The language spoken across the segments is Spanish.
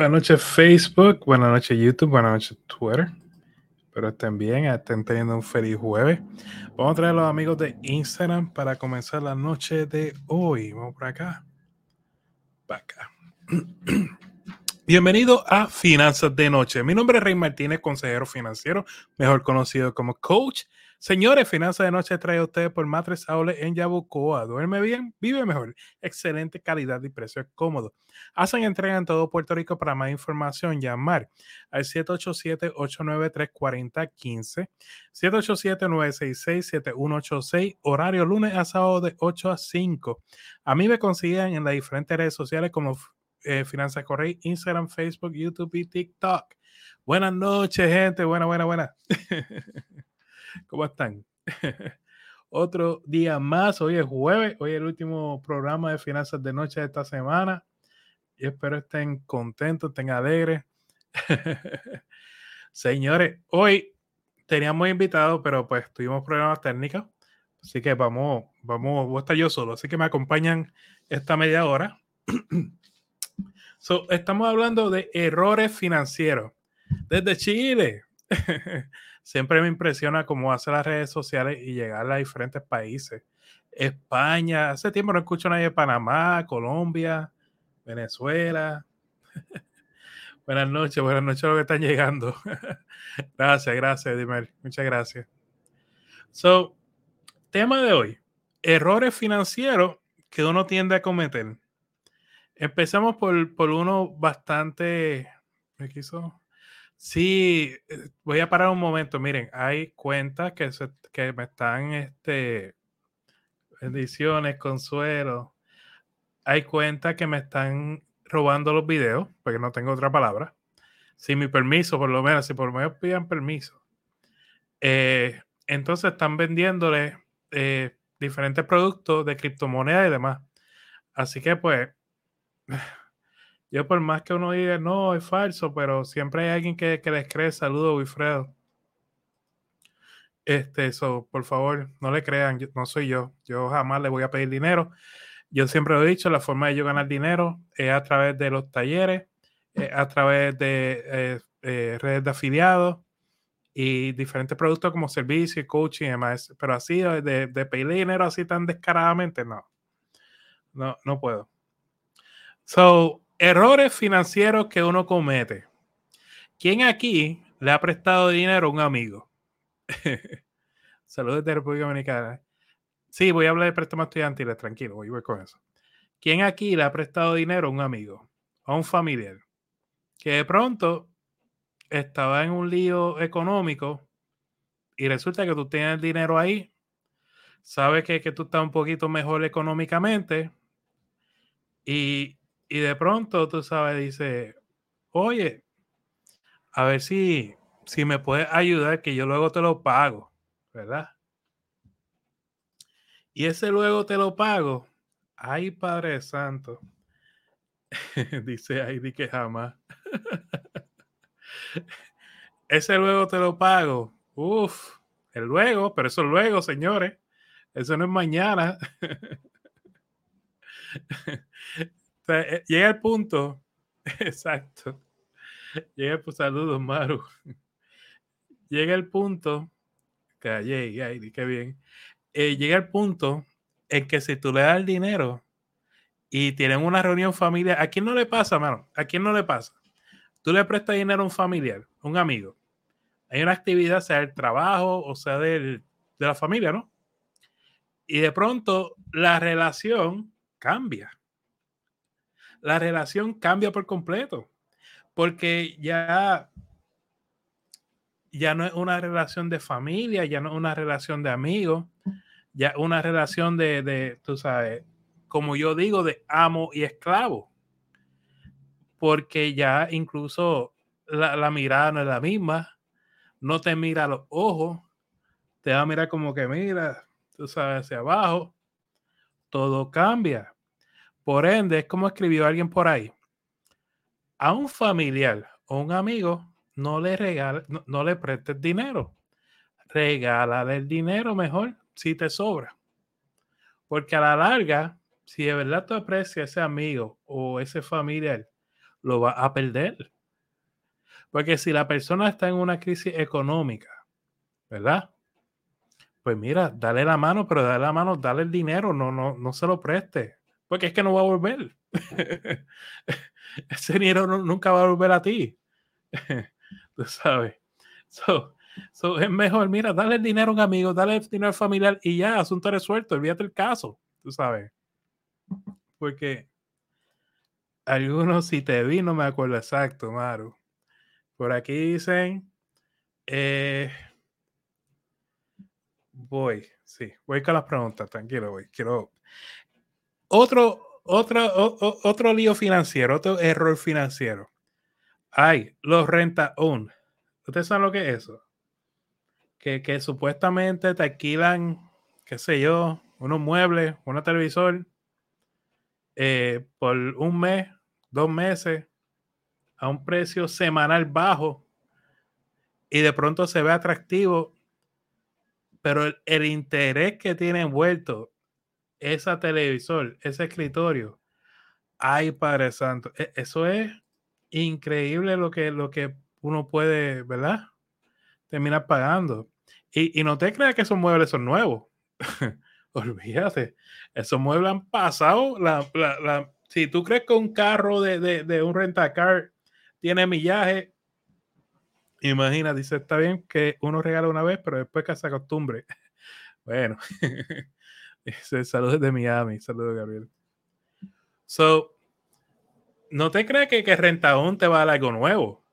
Buenas noches Facebook, buenas noches YouTube, buenas noches Twitter. Espero estén bien, estén teniendo un feliz jueves. Vamos a traer a los amigos de Instagram para comenzar la noche de hoy. Vamos por acá. Para acá. Bienvenido a Finanzas de Noche. Mi nombre es Rey Martínez, consejero financiero, mejor conocido como coach Señores, Finanzas de Noche trae a ustedes por Matres Aule en Yabucoa. Duerme bien, vive mejor. Excelente calidad y precio cómodo. Hacen entrega en todo Puerto Rico. Para más información, llamar al 787-893-4015, 787-966-7186, horario lunes a sábado de 8 a 5. A mí me consiguen en las diferentes redes sociales como eh, Finanzas Correy, Instagram, Facebook, YouTube y TikTok. Buenas noches, gente. Buena, buena, buena. ¿Cómo están? Otro día más, hoy es jueves, hoy es el último programa de finanzas de noche de esta semana. Y espero estén contentos, estén alegres. Señores, hoy teníamos invitados, pero pues tuvimos problemas técnicos. Así que vamos, vamos, voy a estar yo solo. Así que me acompañan esta media hora. estamos hablando de errores financieros desde Chile. siempre me impresiona cómo hace las redes sociales y llegar a diferentes países. España, hace tiempo no escucho a nadie de Panamá, Colombia, Venezuela. buenas noches, buenas noches a los que están llegando. gracias, gracias, Dimer. Muchas gracias. So, tema de hoy: errores financieros que uno tiende a cometer. Empezamos por, por uno bastante. ¿Me quiso? Sí, eh, voy a parar un momento. Miren, hay cuentas que, que me están, este, bendiciones, consuelo. Hay cuentas que me están robando los videos, porque no tengo otra palabra. Sin mi permiso, por lo menos, si por lo menos pidan permiso. Eh, entonces están vendiéndole eh, diferentes productos de criptomonedas y demás. Así que pues yo por más que uno diga, no, es falso, pero siempre hay alguien que, que les cree. Saludo, Wilfredo. Este, eso, por favor, no le crean, no soy yo. Yo jamás le voy a pedir dinero. Yo siempre lo he dicho, la forma de yo ganar dinero es a través de los talleres, a través de eh, eh, redes de afiliados y diferentes productos como servicio, coaching y. Pero así, de, de pedir dinero así tan descaradamente, no. No, no puedo. So, Errores financieros que uno comete. ¿Quién aquí le ha prestado dinero a un amigo? Saludos de República Dominicana. Sí, voy a hablar de préstamos estudiantiles, tranquilo, voy, voy con eso. ¿Quién aquí le ha prestado dinero a un amigo, a un familiar, que de pronto estaba en un lío económico y resulta que tú tienes el dinero ahí, sabes que, que tú estás un poquito mejor económicamente y y de pronto, tú sabes, dice, oye, a ver si, si me puedes ayudar, que yo luego te lo pago, ¿verdad? Y ese luego te lo pago. Ay, Padre Santo. dice ahí, di que jamás. ese luego te lo pago. Uf, el luego, pero eso luego, señores. Eso no es mañana. Eh, llega el punto, exacto. Llega el saludos, Maru. Llega el punto, que ay, qué bien. Eh, llega el punto en que si tú le das el dinero y tienen una reunión familiar, ¿a quién no le pasa, mano? ¿A quién no le pasa? Tú le prestas dinero a un familiar, un amigo. Hay una actividad, sea del trabajo o sea de la familia, ¿no? Y de pronto la relación cambia la relación cambia por completo. Porque ya, ya no es una relación de familia, ya no es una relación de amigos, ya una relación de, de tú sabes, como yo digo, de amo y esclavo. Porque ya incluso la, la mirada no es la misma, no te mira a los ojos, te va a mirar como que mira, tú sabes, hacia abajo, todo cambia. Por ende, es como escribió alguien por ahí. A un familiar o un amigo no le regala, no, le prestes dinero. Regálale el dinero mejor si te sobra. Porque a la larga, si de verdad tú aprecias ese amigo o ese familiar, lo va a perder. Porque si la persona está en una crisis económica, ¿verdad? Pues mira, dale la mano, pero dale la mano, dale el dinero, no, no, no se lo preste, porque es que no va a volver. Ese dinero nunca va a volver a ti. Tú sabes. So, es mejor, mira, dale el dinero a un amigo, dale el dinero al familiar y ya, asunto resuelto, olvídate el caso, tú sabes. Porque algunos, si te vi, no me acuerdo exacto, Maru. Por aquí dicen, eh, voy, sí, voy con las preguntas, tranquilo, voy. Quiero otro, otro, otro lío financiero, otro error financiero. Hay los renta own. ¿Ustedes saben lo que es eso? Que, supuestamente te alquilan, qué sé yo, unos muebles, una televisor eh, por un mes, dos meses, a un precio semanal bajo y de pronto se ve atractivo, pero el, interés que tiene envuelto esa televisor, ese escritorio, ay Padre Santo, e, eso es increíble lo que, lo que uno puede, ¿verdad? Terminar pagando. Y, no te creas que esos muebles son nuevos. Olvídate, esos muebles han pasado. Si tú crees que un carro de, de, de un rentacar tiene millaje, imagina, dice, está bien que uno regala una vez, pero después que se acostumbre. Bueno, saludos de Miami, saludos Gabriel. So, no te crees que, que Rentaón te va a dar algo nuevo.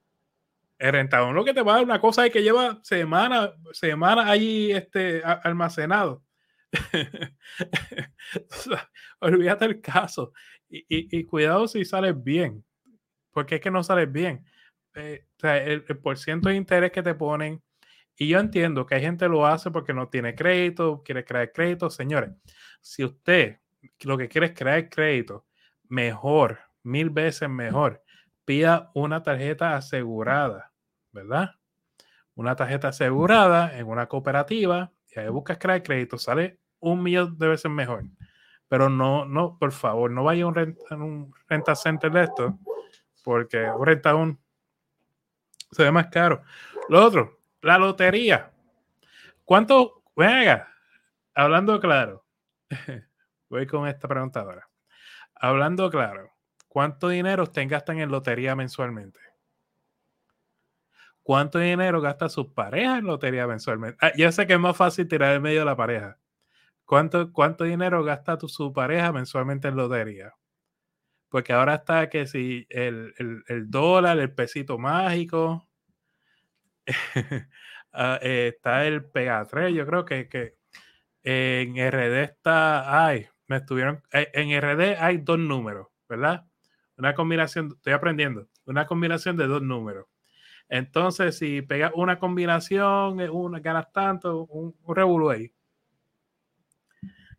El Rentaón lo que te va a dar una cosa es que lleva semanas semana ahí este, almacenado. Olvídate el caso. Y, y, y, cuidado si sales bien. Porque es que no sales bien. Eh, el, el por ciento de interés que te ponen. Y yo entiendo que hay gente que lo hace porque no tiene crédito, quiere crear crédito. Señores, si usted lo que quiere es crear crédito, mejor, mil veces mejor, pida una tarjeta asegurada, ¿verdad? Una tarjeta asegurada en una cooperativa y ahí buscas crear crédito, sale un millón de veces mejor. Pero no, no, por favor, no vaya a un renta, un renta center de esto, porque renta un se ve más caro. Lo otro, la lotería. ¿Cuánto? Venga, hablando claro. Voy con esta pregunta ahora. Hablando claro, ¿cuánto dinero usted gastan en lotería mensualmente? ¿Cuánto dinero gasta su pareja en lotería mensualmente? Ah, yo sé que es más fácil tirar en medio de la pareja. ¿Cuánto, cuánto dinero gasta tu, su pareja mensualmente en lotería? Porque ahora está que si el, el dólar, el pesito mágico, Ah, eh, está el Pega 3, yo creo que, que en RD está, ay, me estuvieron, eh, en RD hay dos números, ¿verdad? Una combinación, estoy aprendiendo, una combinación de dos números. Entonces, si pegas una combinación, eh, una, ganas tanto, un, un ahí.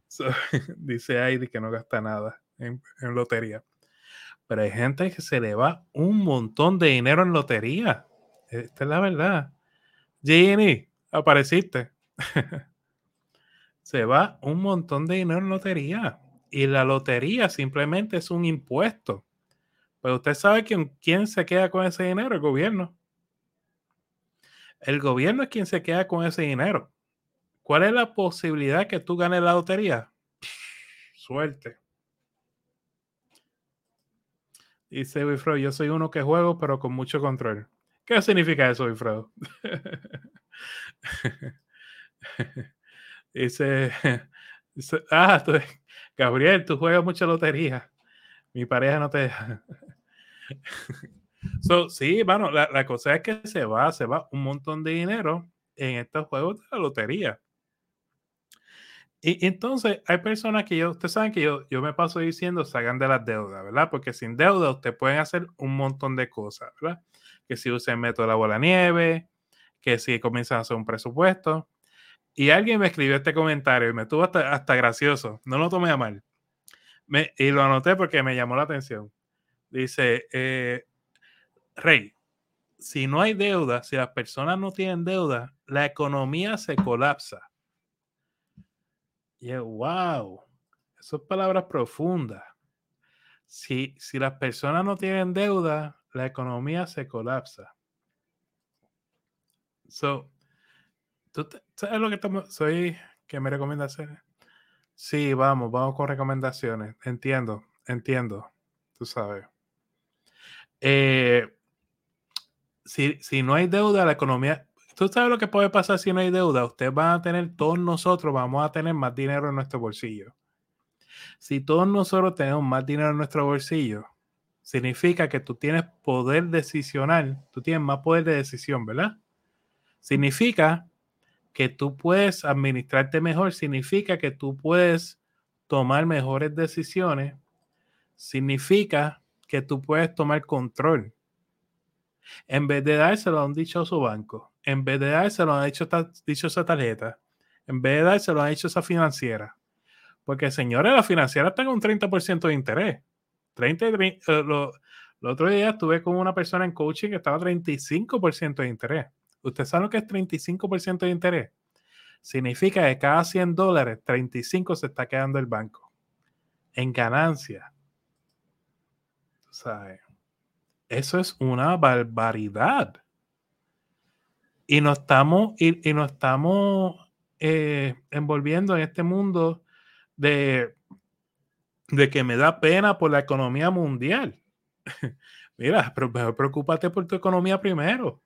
dice Heidi que no gasta nada en, lotería. Pero hay gente que se le va un montón de dinero en lotería. Esta es la verdad. Ginny, apareciste. Se va un montón de dinero en lotería. Y la lotería simplemente es un impuesto. Pero usted sabe quién, se queda con ese dinero, el gobierno. El gobierno es quien se queda con ese dinero. ¿Cuál es la posibilidad que tú ganes la lotería? Suerte. Dice Wilfredo, yo soy uno que juego, pero con mucho control. ¿Qué significa eso, Wilfredo? dice, ah, Gabriel, tú juegas mucha lotería. Mi pareja no te deja. so, sí, bueno, la, la, cosa es que se va, se va un montón de dinero en estos juegos de la lotería. Y entonces hay personas que yo, ustedes saben que yo, yo me paso diciendo, salgan de las deudas, ¿verdad? Porque sin deuda ustedes pueden hacer un montón de cosas, ¿verdad? Que si el método de la bola nieve, que si comienzan a hacer un presupuesto. Y alguien me escribió este comentario y me tuvo hasta, gracioso, no lo tomé a mal. Y lo anoté porque me llamó la atención. Dice, eh, Rey, si no hay deuda, si las personas no tienen deuda, la economía se colapsa. Y wow, esas palabras profundas. Si, si las personas no tienen deuda, la economía se colapsa. So, ¿tú sabes lo que estamos, soy, que me recomienda hacer? Sí, vamos, vamos con recomendaciones. Entiendo, entiendo, tú sabes. Eh, si, si no hay deuda, la economía, tú sabes lo que puede pasar si no hay deuda. Ustedes van a tener, todos nosotros vamos a tener más dinero en nuestro bolsillo. Si todos nosotros tenemos más dinero en nuestro bolsillo, significa que tú tienes poder decisional, tú tienes más poder de decisión, ¿verdad? Significa que tú puedes administrarte mejor, significa que tú puedes tomar mejores decisiones, significa que tú puedes tomar control. En vez de dárselo a un banco, en vez de dárselo a una dichosa tarjeta, en vez de dárselo a una dichosa financiera. Porque, señores, la financiera está con un 30% de interés. 30, eh, lo, el otro día estuve con una persona en coaching que estaba 35% de interés. ¿Usted sabe lo que es 35% de interés? Significa que cada 100 dólares, 35 se está quedando el banco en ganancia. ¿Sabes? Eso es una barbaridad. Y nos estamos, y, nos estamos eh, envolviendo en este mundo de, de que me da pena por la economía mundial. Mira, pero preocúpate por tu economía primero.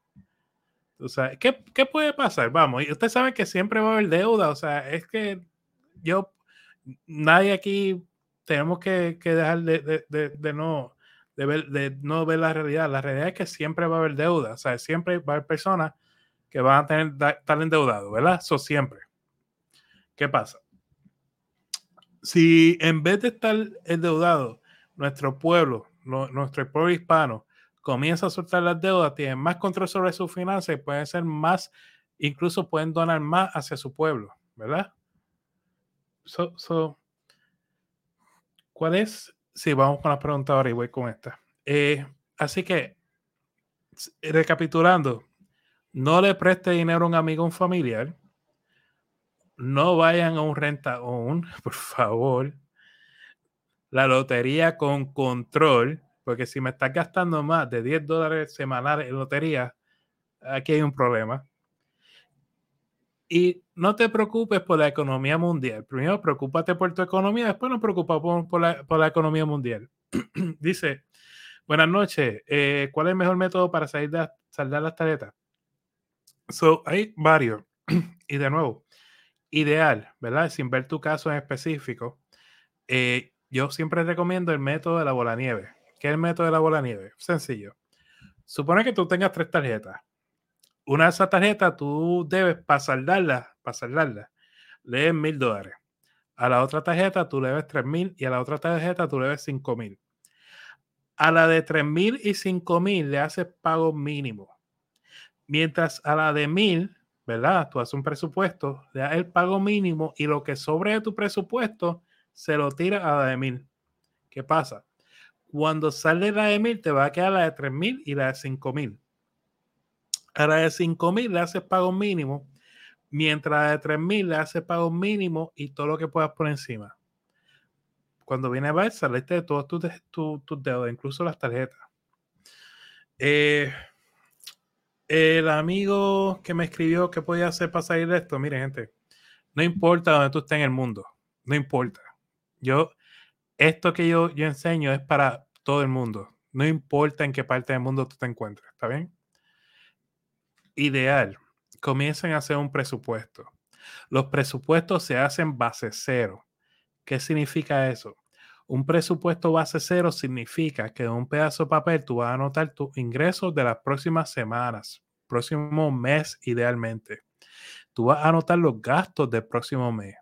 O sea, ¿qué, ¿qué, puede pasar? Vamos, usted sabe que siempre va a haber deuda. O sea, es que yo, nadie aquí tenemos que, que dejar de, de, de, no, de, ver, de no ver la realidad. La realidad es que siempre va a haber deuda. O sea, siempre va a haber personas que van a tener, estar endeudados, ¿verdad? Eso siempre. ¿Qué pasa? Si en vez de estar endeudado, nuestro pueblo, nuestro pueblo hispano, comienza a soltar las deudas, tienen más control sobre sus finanzas y pueden ser más, incluso pueden donar más hacia su pueblo, ¿verdad? So, ¿Cuál es? Sí, vamos con la pregunta ahora y voy con esta. Eh, así que, recapitulando, no le preste dinero a un amigo o un familiar. No vayan a un renta un, por favor. La lotería con control porque si me estás gastando más de 10 dólares semanales en lotería, aquí hay un problema. Y no te preocupes por la economía mundial. Primero, preocúpate por tu economía, después no preocupes por, la, economía mundial. Dice, buenas noches, eh, ¿cuál es el mejor método para salir de, saldar las tarjetas? So, hay varios. y de nuevo, ideal, ¿verdad? Sin ver tu caso en específico, eh, yo siempre recomiendo el método de la bola nieve. ¿Qué es el método de la bola nieve? Sencillo. Supone que tú tengas tres tarjetas. Una de esas tarjetas tú debes, para saldarla, lees mil dólares. A la otra tarjeta tú debes tres mil y a la otra tarjeta tú debes cinco mil. A la de tres mil y cinco mil le haces pago mínimo. Mientras a la de mil, ¿verdad? Tú haces un presupuesto, le das el pago mínimo y lo que sobre de tu presupuesto se lo tira a la de mil. ¿Qué pasa? Cuando sale la de 1000, te va a quedar la de 3000 y la de 5000. A la de 5000 le haces pago mínimo, mientras la de 3000 le haces pago mínimo y todo lo que puedas por encima. Cuando viene a ver, saliste de todos tus, tus, deudas, incluso las tarjetas. Eh, el amigo que me escribió que podía hacer para salir de esto, mire, gente, no importa donde tú estés en el mundo, no importa. Yo, esto que yo, yo enseño es para todo el mundo. No importa en qué parte del mundo tú te encuentres, ¿está bien? Ideal, comiencen a hacer un presupuesto. Los presupuestos se hacen base cero. ¿Qué significa eso? Un presupuesto base cero significa que en un pedazo de papel tú vas a anotar tus ingresos de las próximas semanas, próximo mes idealmente. Tú vas a anotar los gastos del próximo mes.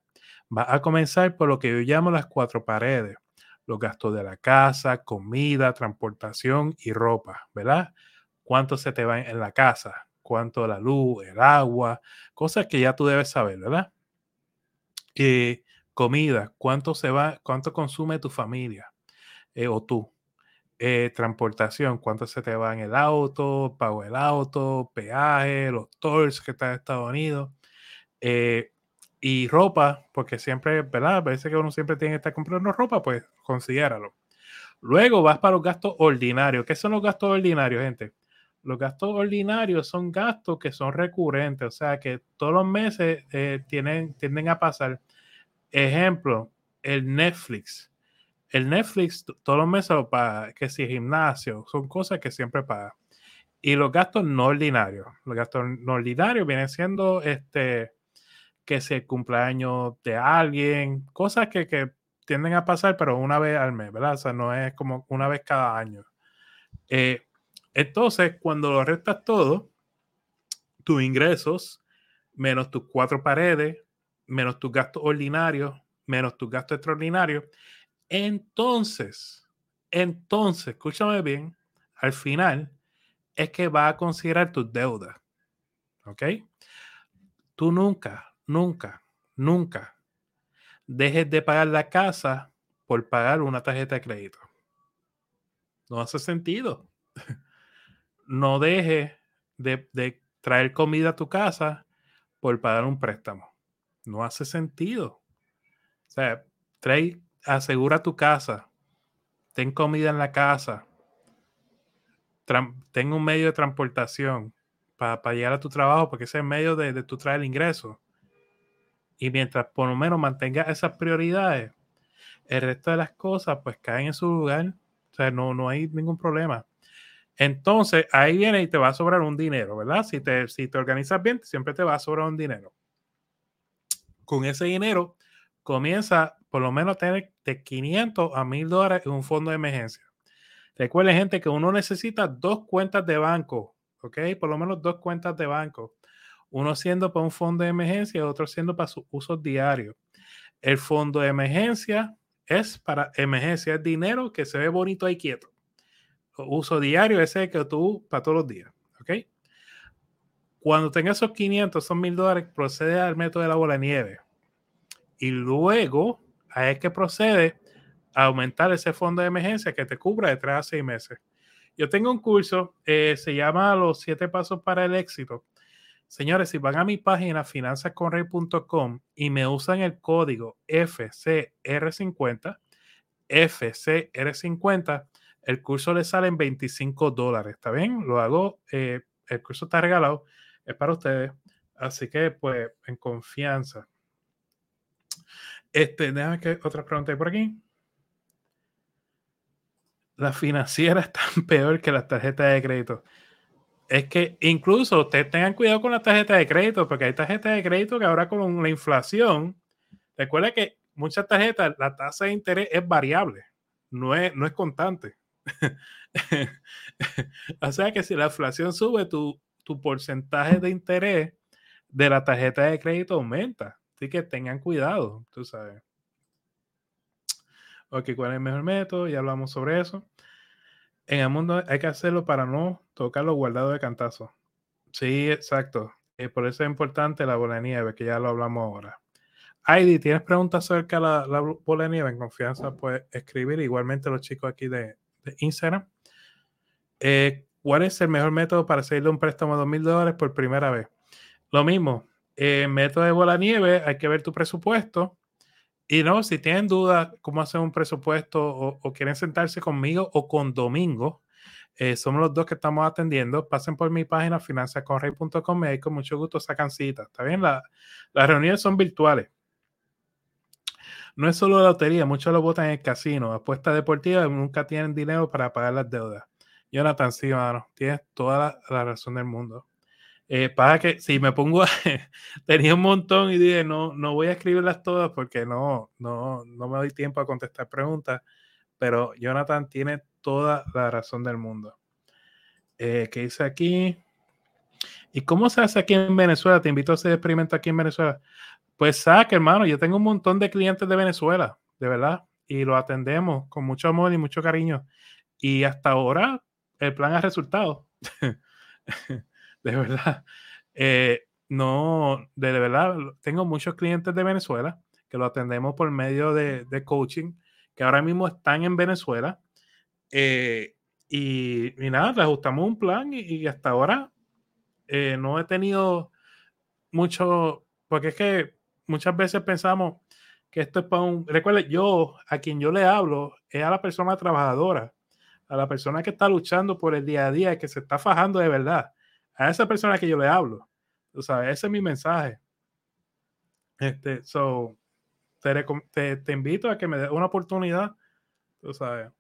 Vas a comenzar por lo que yo llamo las cuatro paredes los gastos de la casa, comida, transportación y ropa, ¿verdad? ¿Cuánto se te va en la casa? ¿Cuánto la luz, el agua? Cosas que ya tú debes saber, ¿verdad? Eh, comida, ¿cuánto se va, cuánto consume tu familia eh, o tú? Eh, transportación, cuánto se te va en el auto, pago el auto, peaje, los tours que están en Estados Unidos. Eh, y ropa, porque siempre, ¿verdad? Parece que uno siempre tiene que estar comprando ropa, pues considéralo. Luego vas para los gastos ordinarios. ¿Qué son los gastos ordinarios, gente? Los gastos ordinarios son gastos que son recurrentes, o sea que todos los meses tienen, tienden a pasar. Ejemplo, el Netflix. El Netflix todos los meses lo paga, que si gimnasio, son cosas que siempre paga. Y los gastos no ordinarios. Los gastos no ordinarios vienen siendo este que si el cumpleaños de alguien, cosas que, tienden a pasar, pero una vez al mes, ¿verdad? O sea, no es como una vez cada año. Eh, entonces, cuando lo restas todo, tus ingresos, menos tus cuatro paredes, menos tus gastos ordinarios, menos tus gastos extraordinarios, entonces, entonces, escúchame bien, al final es que va a considerar tus deudas. ¿Ok? Tú nunca, nunca, nunca dejes de pagar la casa por pagar una tarjeta de crédito. No hace sentido. no dejes de, traer comida a tu casa por pagar un préstamo. No hace sentido. O sea, trae, asegura tu casa, ten comida en la casa, ten un medio de transportación para llegar a tu trabajo, porque ese es el medio de, de tu traer el ingreso. Y mientras por lo menos mantengas esas prioridades, el resto de las cosas pues caen en su lugar. O sea, no, no hay ningún problema. Entonces, ahí viene y te va a sobrar un dinero, ¿verdad? Si te, si te organizas bien, siempre te va a sobrar un dinero. Con ese dinero, comienza por lo menos a tener de 500 a 1000 dólares en un fondo de emergencia. Recuerden, gente, que uno necesita dos cuentas de banco, ¿ok? Por lo menos dos cuentas de banco. Uno siendo para un fondo de emergencia y otro siendo para sus usos diarios. El fondo de emergencia es para emergencia, es dinero que se ve bonito ahí quieto. Uso diario, ese que tú para todos los días. ¿Ok? Cuando tengas esos 500, son mil dólares, procede al método de la bola de nieve. Y luego, es que procede a aumentar ese fondo de emergencia que te cubra de 3 a 6 meses. Yo tengo un curso, eh, se llama Los 7 Pasos para el Éxito. Señores, si van a mi página finanzasconrey.com y me usan el código FCR50, FCR50, el curso le sale en 25 dólares. ¿Está bien? Lo hago, eh, el curso está regalado, es para ustedes. Así que, pues, en confianza. Este, déjame que otra pregunta hay por aquí. La financiera está peor que las tarjetas de crédito es que incluso ustedes tengan cuidado con la tarjeta de crédito, porque hay tarjetas de crédito que ahora con la inflación, recuerda que muchas tarjetas, la tasa de interés es variable, no es, no es constante. o sea que si la inflación sube, tu, tu porcentaje de interés de la tarjeta de crédito aumenta. Así que tengan cuidado, tú sabes. Ok, ¿cuál es el mejor método? Ya hablamos sobre eso en el mundo hay que hacerlo para no tocar los guardados de cantazo. Sí, exacto. Eh, por eso es importante la bola de nieve, que ya lo hablamos ahora. Heidi, ¿tienes preguntas acerca de la, bola de nieve? En confianza, puedes escribir. Igualmente los chicos aquí de, Instagram. Eh, ¿Cuál es el mejor método para hacerle un préstamo de $2,000 dólares por primera vez? Lo mismo, eh, método de bola nieve, hay que ver tu presupuesto y no, si tienen dudas cómo hacer un presupuesto o, quieren sentarse conmigo o con Domingo, eh, somos los dos que estamos atendiendo. Pasen por mi página finanzasconrey.com y con mucho gusto sacan cita. ¿Está bien? las reuniones son virtuales. No es solo la lotería, muchos lo votan en el casino. Apuestas deportivas nunca tienen dinero para pagar las deudas. Jonathan, sí, mano, tienes toda la razón del mundo. Eh, para que si me pongo, tenía un montón y dije, no, no voy a escribirlas todas porque no, no, no me doy tiempo a contestar preguntas, pero Jonathan tiene toda la razón del mundo. Eh, ¿Qué dice aquí? ¿Y cómo se hace aquí en Venezuela? Te invito a hacer experimento aquí en Venezuela. Pues saque, hermano, yo tengo un montón de clientes de Venezuela, de verdad, y lo atendemos con mucho amor y mucho cariño. Y hasta ahora el plan ha resultado. de verdad. Eh, no, de, verdad, tengo muchos clientes de Venezuela que lo atendemos por medio de, coaching, que ahora mismo están en Venezuela. Eh, y, nada, le ajustamos un plan y, hasta ahora eh, no he tenido mucho, porque es que muchas veces pensamos, que esto es para un... Recuerde, yo, a quien yo le hablo, es a la persona trabajadora, a la persona que está luchando por el día a día, que se está fajando de verdad. A esa persona que yo le hablo. O sea, ese es mi mensaje. Este, so, te, te, invito a que me des una oportunidad. Tú sabes.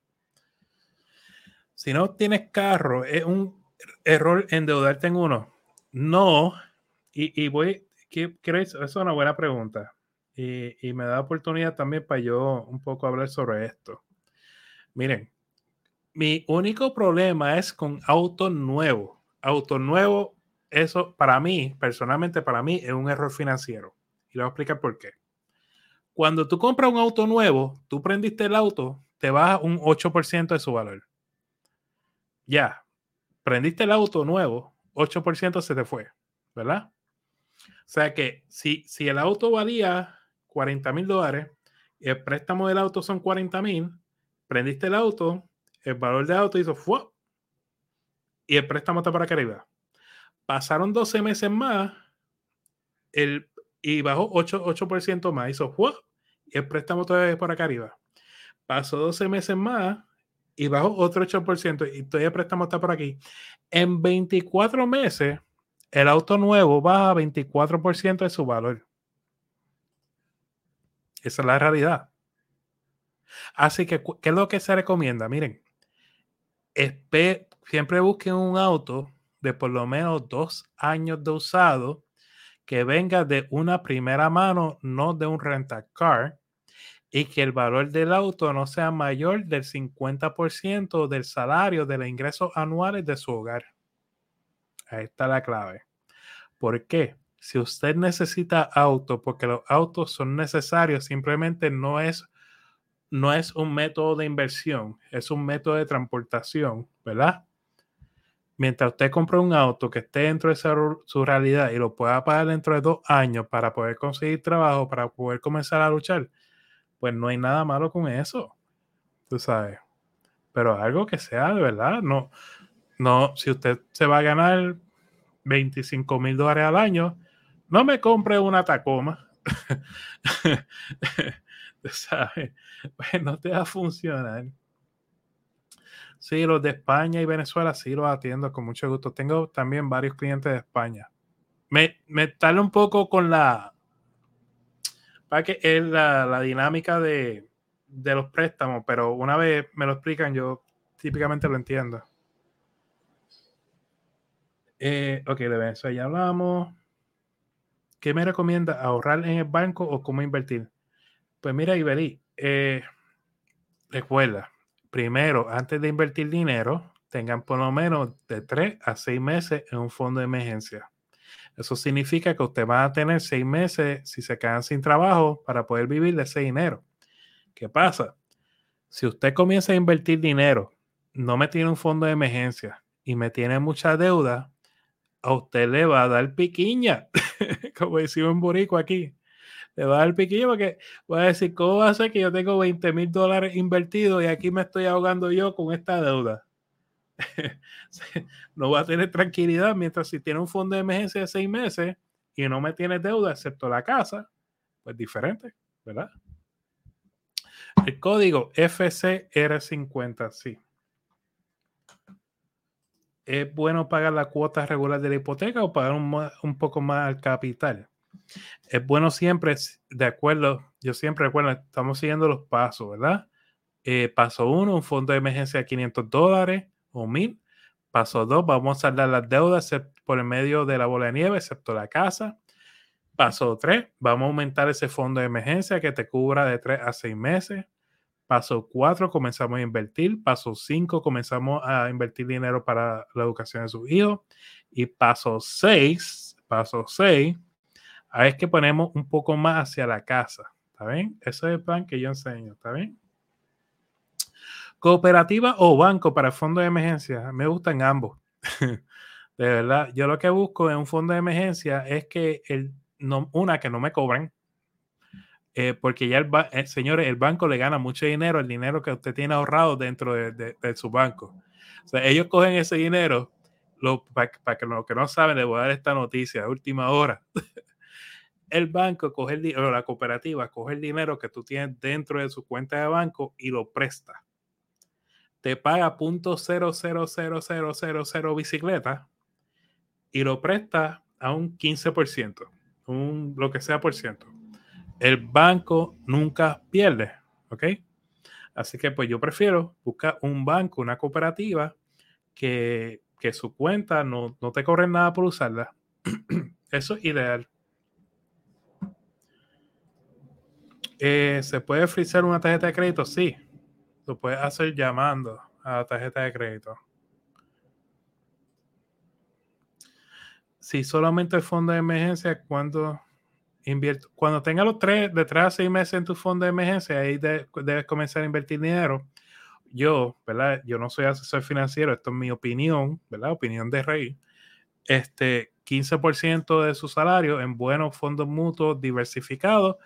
Si no tienes carro, es un error endeudarte en uno. No, y, y voy, quiero, eso es una buena pregunta. Y, y, me da oportunidad también para yo un poco hablar sobre esto. Miren, mi único problema es con auto nuevo. Auto nuevo, eso para mí, personalmente para mí, es un error financiero. Y le voy a explicar por qué. Cuando tú compras un auto nuevo, tú prendiste el auto, te baja un 8% de su valor. Ya, prendiste el auto nuevo, 8% se te fue, ¿verdad? O sea que si, si el auto valía 40 mil dólares el préstamo del auto son 40 mil, prendiste el auto, el valor del auto hizo. Y el préstamo está para arriba. Pasaron 12 meses más el, y bajó 8%, 8 más, hizo ¡fua! y el préstamo todavía por acá arriba. Pasó 12 meses más y bajó otro 8% y todavía el préstamo está por aquí. En 24 meses el auto nuevo baja 24% de su valor. Esa es la realidad. Así que, ¿qué es lo que se recomienda? Miren, siempre busquen un auto de por lo menos dos años de usado que venga de una primera mano, no de un rental car, y que el valor del auto no sea mayor del 50% del salario de los ingresos anuales de su hogar. Ahí está la clave. ¿Por qué? Si usted necesita auto, porque los autos son necesarios, simplemente no es, no es un método de inversión, es un método de transportación, ¿verdad? Mientras usted compra un auto que esté dentro de su realidad y lo pueda pagar dentro de dos años para poder conseguir trabajo, para poder comenzar a luchar, pues no hay nada malo con eso. Tú sabes. Pero algo que sea de verdad, no, no, si usted se va a ganar 25 mil dólares al año, no me compre una Tacoma. ¿Sabes? Pues no te va a funcionar. Sí, los de España y Venezuela sí los atiendo con mucho gusto. Tengo también varios clientes de España. Me, me tarda un poco con la. Para que es la, la dinámica de, de los préstamos, pero una vez me lo explican, yo típicamente lo entiendo. Eh, ok, de Venezuela ya hablamos. ¿Qué me recomienda? ¿Ahorrar en el banco o cómo invertir? Pues mira, Iberi, eh, recuerda, primero, antes de invertir dinero, tengan por lo menos de 3 a 6 meses en un fondo de emergencia. Eso significa que usted va a tener 6 meses si se quedan sin trabajo para poder vivir de ese dinero. ¿Qué pasa? Si usted comienza a invertir dinero, no me tiene un fondo de emergencia y me tiene mucha deuda, a usted le va a dar piquiña, como decimos en Borico aquí. Le va a dar piquiña porque voy a decir, ¿cómo va a ser que yo tengo 20 mil dólares invertidos y aquí me estoy ahogando yo con esta deuda? no va a tener tranquilidad mientras si tiene un fondo de emergencia de seis meses y no me tiene deuda excepto la casa, pues diferente, ¿verdad? El código FCR50, sí es bueno pagar la cuota regular de la hipoteca o pagar un, poco más al capital. Es bueno siempre, de acuerdo, yo siempre recuerdo, estamos siguiendo los pasos, ¿verdad? Eh, paso uno, un fondo de emergencia de 500 dólares o 1000. Paso dos, vamos a saldar las deudas por el medio de la bola de nieve, excepto la casa. Paso tres, vamos a aumentar ese fondo de emergencia que te cubra de 3 a 6 meses. Paso 4, comenzamos a invertir. Paso 5, comenzamos a invertir dinero para la educación de sus hijos. Y paso 6, paso 6, ahí es que ponemos un poco más hacia la casa. ¿Está bien? Ese es el plan que yo enseño. ¿Está bien? Cooperativa o banco para fondo de emergencia. Me gustan ambos. de verdad, yo lo que busco en un fondo de emergencia es que el, no, una, que no me cobren eh, porque ya el, eh, señores, el banco le gana mucho dinero, el dinero que usted tiene ahorrado dentro de, su banco. O ellos cogen ese dinero, para que los que no saben, les voy a dar esta noticia, última hora. el banco coge el dinero, la cooperativa coge el dinero que tú tienes dentro de su cuenta de banco y lo presta. Te paga .0000000 bicicleta y lo presta a un 15%, un lo que sea por ciento. El banco nunca pierde, ¿ok? Así que pues yo prefiero buscar un banco, una cooperativa que, que su cuenta no, no te corre nada por usarla. Eso es ideal. Eh, ¿Se puede frizar una tarjeta de crédito? Sí. Lo puedes hacer llamando a la tarjeta de crédito. Si solamente el fondo de emergencia, cuando invierto, cuando tenga los tres, de tres a seis meses en tu fondo de emergencia, ahí debes comenzar a invertir dinero. Yo, ¿verdad? Yo no soy asesor financiero, esto es mi opinión, ¿verdad? Opinión de Rey. Este 15% de su salario en buenos fondos mutuos diversificados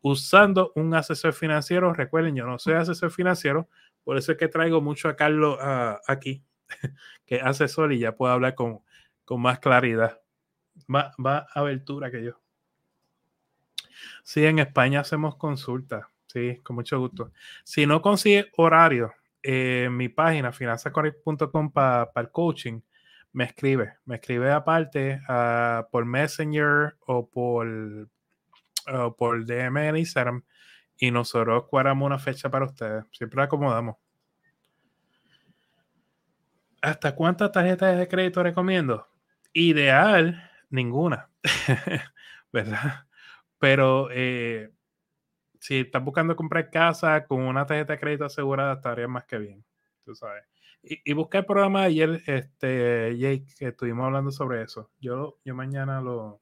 usando un asesor financiero. Recuerden, yo no soy asesor financiero, por eso es que traigo mucho a Carlos aquí, que es asesor y ya puedo hablar con, con más claridad, más, más abertura que yo. Sí, en España hacemos consultas, sí, con mucho gusto. Si no consigue horario, en mi página finanzascorrect.com para el coaching, me escribe, me escribe aparte uh, por Messenger o por por DM en Instagram y nosotros cuadramos una fecha para ustedes. Siempre acomodamos. ¿Hasta cuántas tarjetas de crédito recomiendo? Ideal, ninguna. ¿Verdad? Pero eh, si estás buscando comprar casa con una tarjeta de crédito asegurada, estaría más que bien. Tú sabes. Y, y busqué el programa ayer, este, Jake, que estuvimos hablando sobre eso. Yo, yo mañana lo,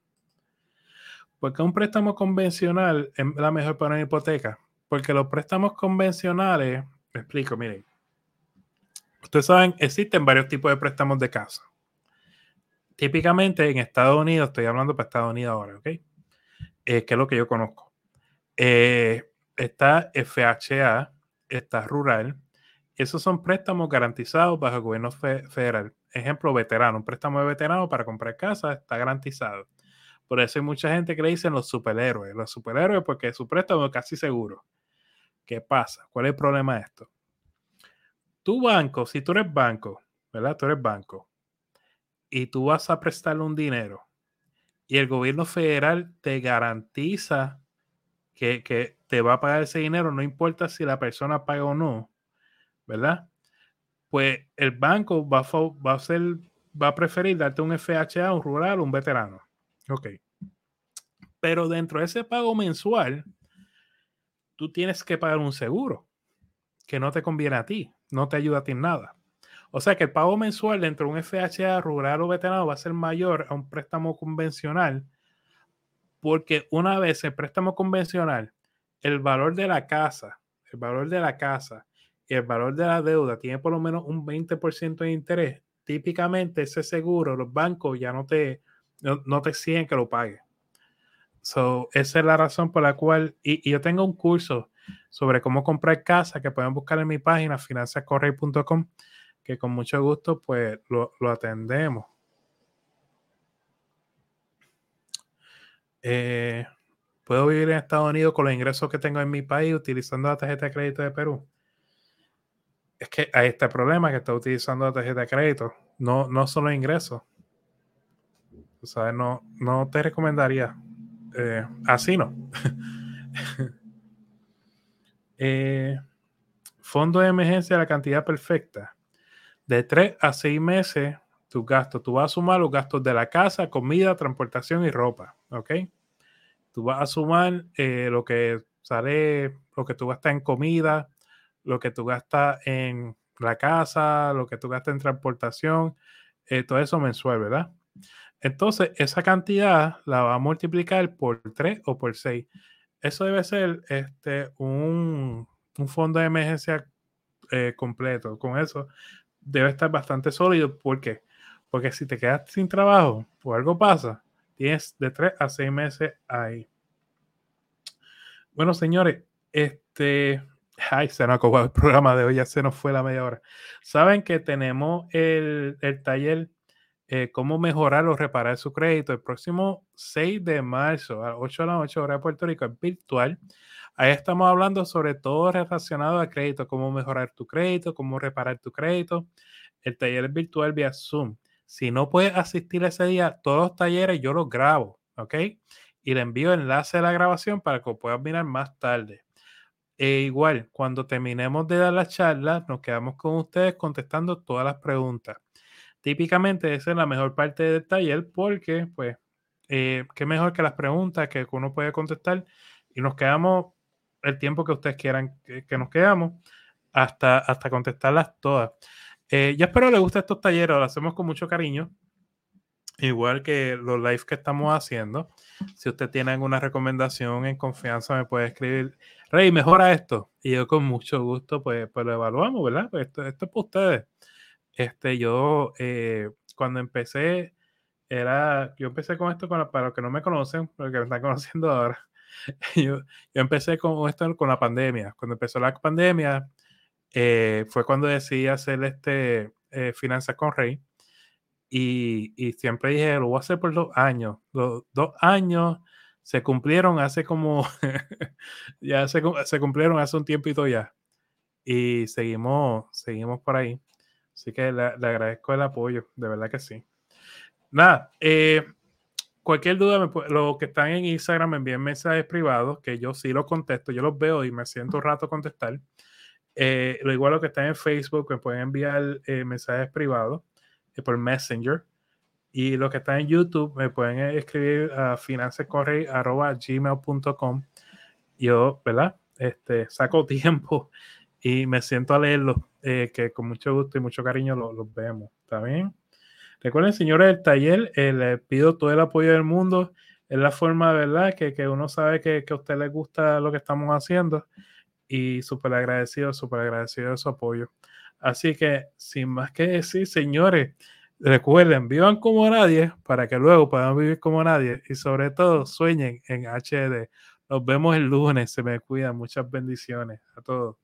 porque un préstamo convencional es la mejor para una hipoteca. Porque los préstamos convencionales, me explico, miren. Ustedes saben, existen varios tipos de préstamos de casa. Típicamente en Estados Unidos, estoy hablando para Estados Unidos ahora, ¿ok? Eh, que es lo que yo conozco. Eh, está FHA, está rural. Esos son préstamos garantizados bajo el gobierno federal. Ejemplo, veterano. Un préstamo de veterano para comprar casa está garantizado. Por eso hay mucha gente que le dicen los superhéroes. Los superhéroes porque su préstamo es casi seguro. ¿Qué pasa? ¿Cuál es el problema de esto? Tu banco, si tú eres banco, ¿verdad? Tú eres banco y tú vas a prestarle un dinero y el gobierno federal te garantiza que, que, te va a pagar ese dinero, no importa si la persona paga o no, ¿verdad? Pues el banco va a, va a, ser, va a preferir darte un FHA, un rural, un veterano. Ok. Pero dentro de ese pago mensual, tú tienes que pagar un seguro que no te conviene a ti, no te ayuda a ti en nada. O sea que el pago mensual dentro de un FHA rural o veterano va a ser mayor a un préstamo convencional porque una vez el préstamo convencional, el valor de la casa, el valor de la casa y el valor de la deuda tiene por lo menos un 20% de interés, típicamente ese seguro, los bancos ya no te, no, te exigen que lo pague. So, esa es la razón por la cual, y, yo tengo un curso sobre cómo comprar casa que pueden buscar en mi página finanzascorrey.com, que con mucho gusto pues lo, atendemos. Eh, ¿Puedo vivir en Estados Unidos con los ingresos que tengo en mi país utilizando la tarjeta de crédito de Perú? Es que hay este problema que está utilizando la tarjeta de crédito, no, no solo ingresos no, no te recomendaría. Eh, así no. Eh, fondo de emergencia, la cantidad perfecta. De tres a seis meses, tus gastos. Tú vas a sumar los gastos de la casa, comida, transportación y ropa. ¿Ok? Tú vas a sumar eh, lo que sale, lo que tú gastas en comida, lo que tú gastas en la casa, lo que tú gastas en transportación, todo eso mensual, ¿verdad? Entonces, esa cantidad la va a multiplicar por 3 o por 6. Eso debe ser este, un, fondo de emergencia eh, completo. Con eso debe estar bastante sólido. ¿Por qué? Porque si te quedas sin trabajo o algo pasa, tienes de 3 a 6 meses ahí. Bueno, señores, este. Ay, se nos acabó el programa de hoy, ya se nos fue la media hora. Saben que tenemos el, el taller eh, cómo mejorar o reparar su crédito. El próximo 6 de marzo a 8 de la noche, hora de Puerto Rico, es virtual. Ahí estamos hablando sobre todo relacionado a crédito, cómo mejorar tu crédito, cómo reparar tu crédito. El taller es virtual vía Zoom. Si no puedes asistir ese día, todos los talleres yo los grabo, ¿ok? Y le envío el enlace de la grabación para que puedas mirar más tarde. E igual, cuando terminemos de dar la charla, nos quedamos con ustedes contestando todas las preguntas. Típicamente esa es la mejor parte del taller porque, pues, eh, qué mejor que las preguntas que uno puede contestar y nos quedamos el tiempo que ustedes quieran que, nos quedamos hasta, hasta contestarlas todas. Eh, ya espero les guste estos talleres, lo hacemos con mucho cariño, igual que los lives que estamos haciendo. Si usted tiene alguna recomendación en confianza, me puede escribir, Rey, mejora esto. Y yo con mucho gusto, pues, pues lo evaluamos, ¿verdad? Pues esto, esto es para ustedes. Este, yo eh, cuando empecé, era, yo empecé con esto para los que no me conocen, porque me están conociendo ahora. Yo, yo, empecé con esto con la pandemia. Cuando empezó la pandemia, eh, fue cuando decidí hacer este eh, Finanzas con Rey. Y, y, siempre dije, lo voy a hacer por dos años. Los dos años se cumplieron hace como, ya se, se, cumplieron hace un tiempito ya. Y seguimos, seguimos por ahí. Así que le, agradezco el apoyo, de verdad que sí. Nada, eh, cualquier duda, me, los que están en Instagram me envíen mensajes privados, que yo sí los contesto, yo los veo y me siento un rato contestar. Eh, lo igual los que están en Facebook me pueden enviar eh, mensajes privados por Messenger. Y los que están en YouTube me pueden escribir a financecorrey.gmail.com. Yo, ¿verdad? Este, saco tiempo y me siento a leerlos eh, que con mucho gusto y mucho cariño los vemos. ¿Está bien? Recuerden, señores, el taller, eh, les pido todo el apoyo del mundo. Es la forma, ¿verdad? Que, que uno sabe que, que, a usted le gusta lo que estamos haciendo. Y súper agradecido, súper agradecido de su apoyo. Así que, sin más que decir, señores, recuerden, vivan como nadie para que luego puedan vivir como nadie. Y sobre todo, sueñen en HD. Nos vemos el lunes. Se me cuidan. Muchas bendiciones a todos.